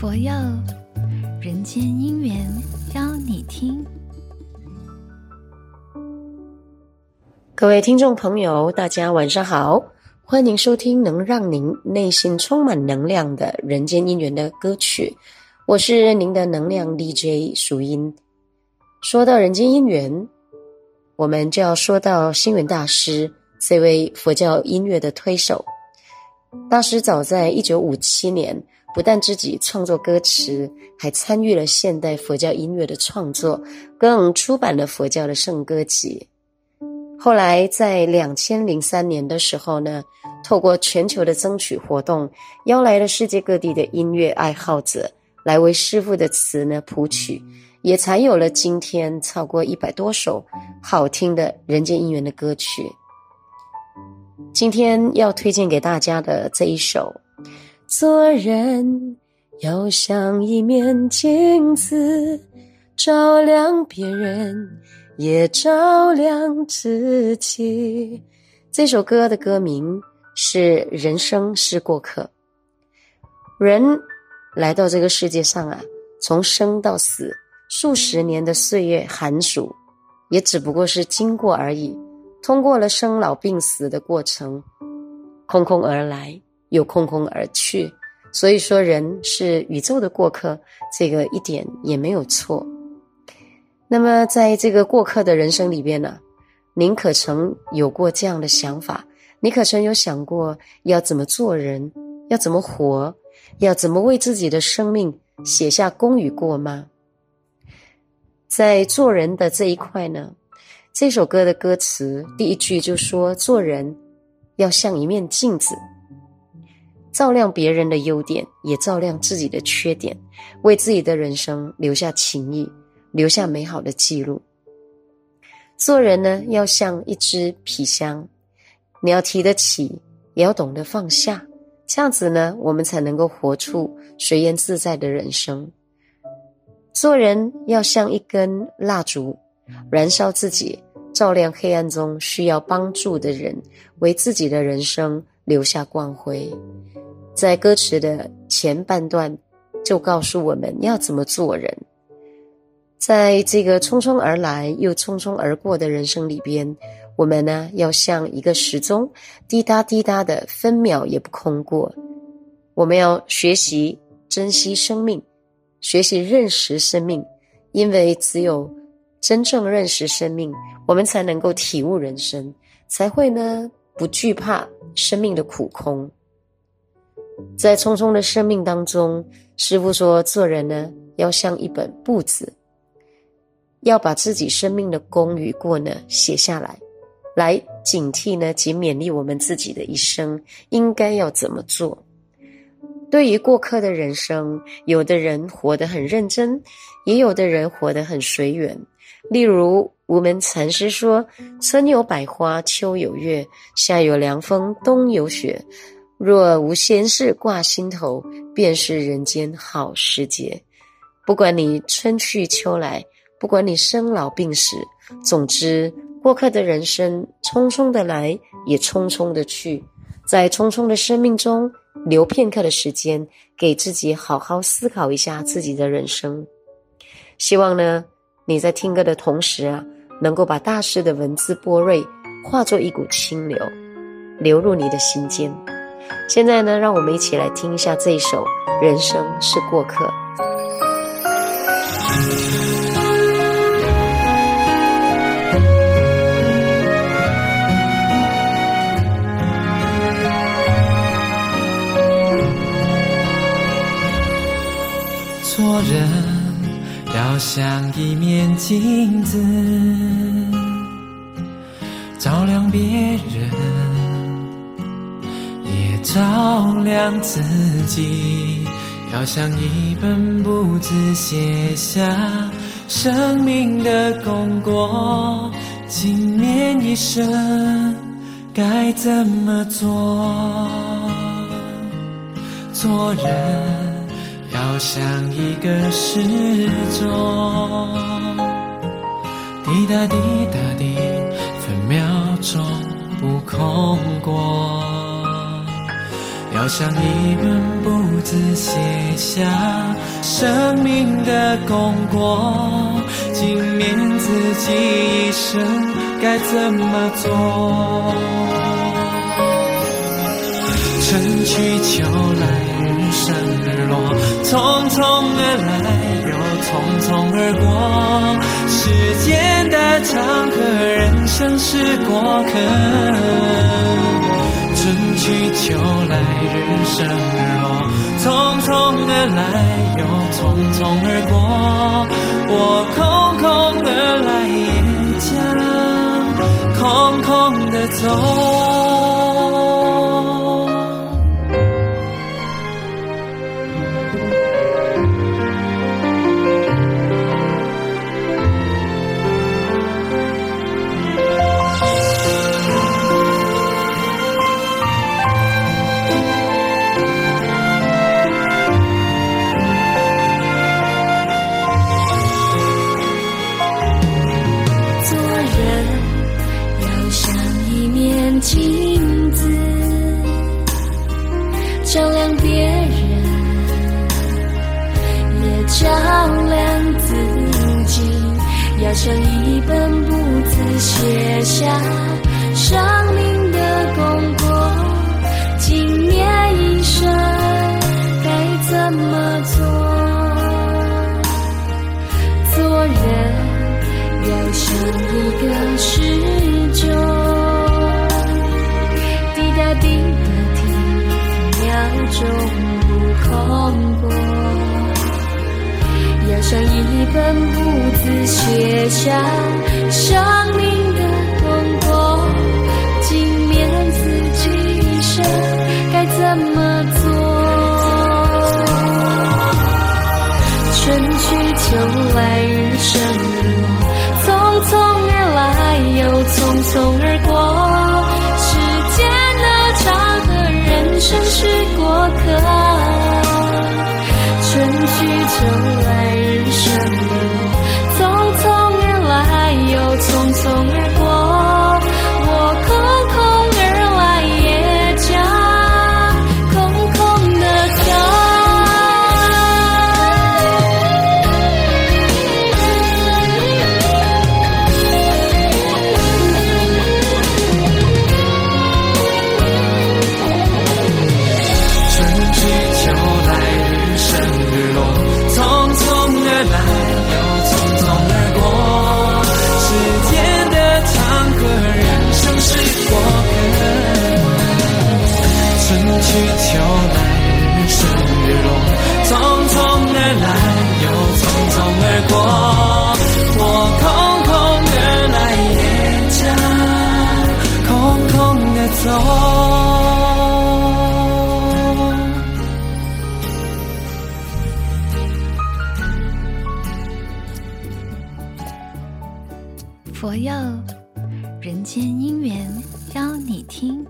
佛佑人间姻缘，邀你听。各位听众朋友，大家晚上好，欢迎收听能让您内心充满能量的人间姻缘的歌曲。我是您的能量 DJ 淑音。说到人间姻缘，我们就要说到星云大师这位佛教音乐的推手。大师早在一九五七年，不但自己创作歌词，还参与了现代佛教音乐的创作，更出版了佛教的圣歌集。后来在两千零三年的时候呢，透过全球的争取活动，邀来了世界各地的音乐爱好者来为师傅的词呢谱曲，也才有了今天超过一百多首好听的人间姻缘的歌曲。今天要推荐给大家的这一首，做人要像一面镜子，照亮别人。也照亮自己。这首歌的歌名是《人生是过客》。人来到这个世界上啊，从生到死，数十年的岁月寒暑，也只不过是经过而已。通过了生老病死的过程，空空而来，又空空而去。所以说，人是宇宙的过客，这个一点也没有错。那么，在这个过客的人生里边呢，您可曾有过这样的想法？你可曾有想过要怎么做人，要怎么活，要怎么为自己的生命写下功与过吗？在做人的这一块呢，这首歌的歌词第一句就说：“做人要像一面镜子，照亮别人的优点，也照亮自己的缺点，为自己的人生留下情谊。”留下美好的记录。做人呢，要像一只皮箱，你要提得起，也要懂得放下，这样子呢，我们才能够活出随缘自在的人生。做人要像一根蜡烛，燃烧自己，照亮黑暗中需要帮助的人，为自己的人生留下光辉。在歌词的前半段，就告诉我们要怎么做人。在这个匆匆而来又匆匆而过的人生里边，我们呢，要像一个时钟，滴答滴答的，分秒也不空过。我们要学习珍惜生命，学习认识生命，因为只有真正认识生命，我们才能够体悟人生，才会呢，不惧怕生命的苦空。在匆匆的生命当中，师父说，做人呢，要像一本簿子。要把自己生命的功与过呢写下来，来警惕呢及勉励我们自己的一生应该要怎么做。对于过客的人生，有的人活得很认真，也有的人活得很随缘。例如无门禅师说：“春有百花，秋有月，夏有凉风，冬有雪。若无闲事挂心头，便是人间好时节。”不管你春去秋来。不管你生老病死，总之，过客的人生匆匆的来，也匆匆的去。在匆匆的生命中，留片刻的时间，给自己好好思考一下自己的人生。希望呢，你在听歌的同时啊，能够把大师的文字波瑞化作一股清流，流入你的心间。现在呢，让我们一起来听一下这一首《人生是过客》。做人要像一面镜子，照亮别人，照亮自己。要像一本簿子，写下生命的功过，今年一生该怎么做？做人。要像一个时钟，滴答滴答滴，分秒钟不空过。要像一本簿子写下生命的功过，纪念自己一生该怎么做。春去秋来，日升日落，匆匆而来，又匆匆而过。时间的长河，人生是过客。春去秋来，日升日落，匆匆的来，又匆匆而过。我空空而来，也将空空的走。镜子照亮别人也照亮自己要求一像一本簿子写下生命去秋来日升日落，匆匆而来又匆匆而过，我空空的来也，将空空的走。佛佑人间姻缘，邀你听。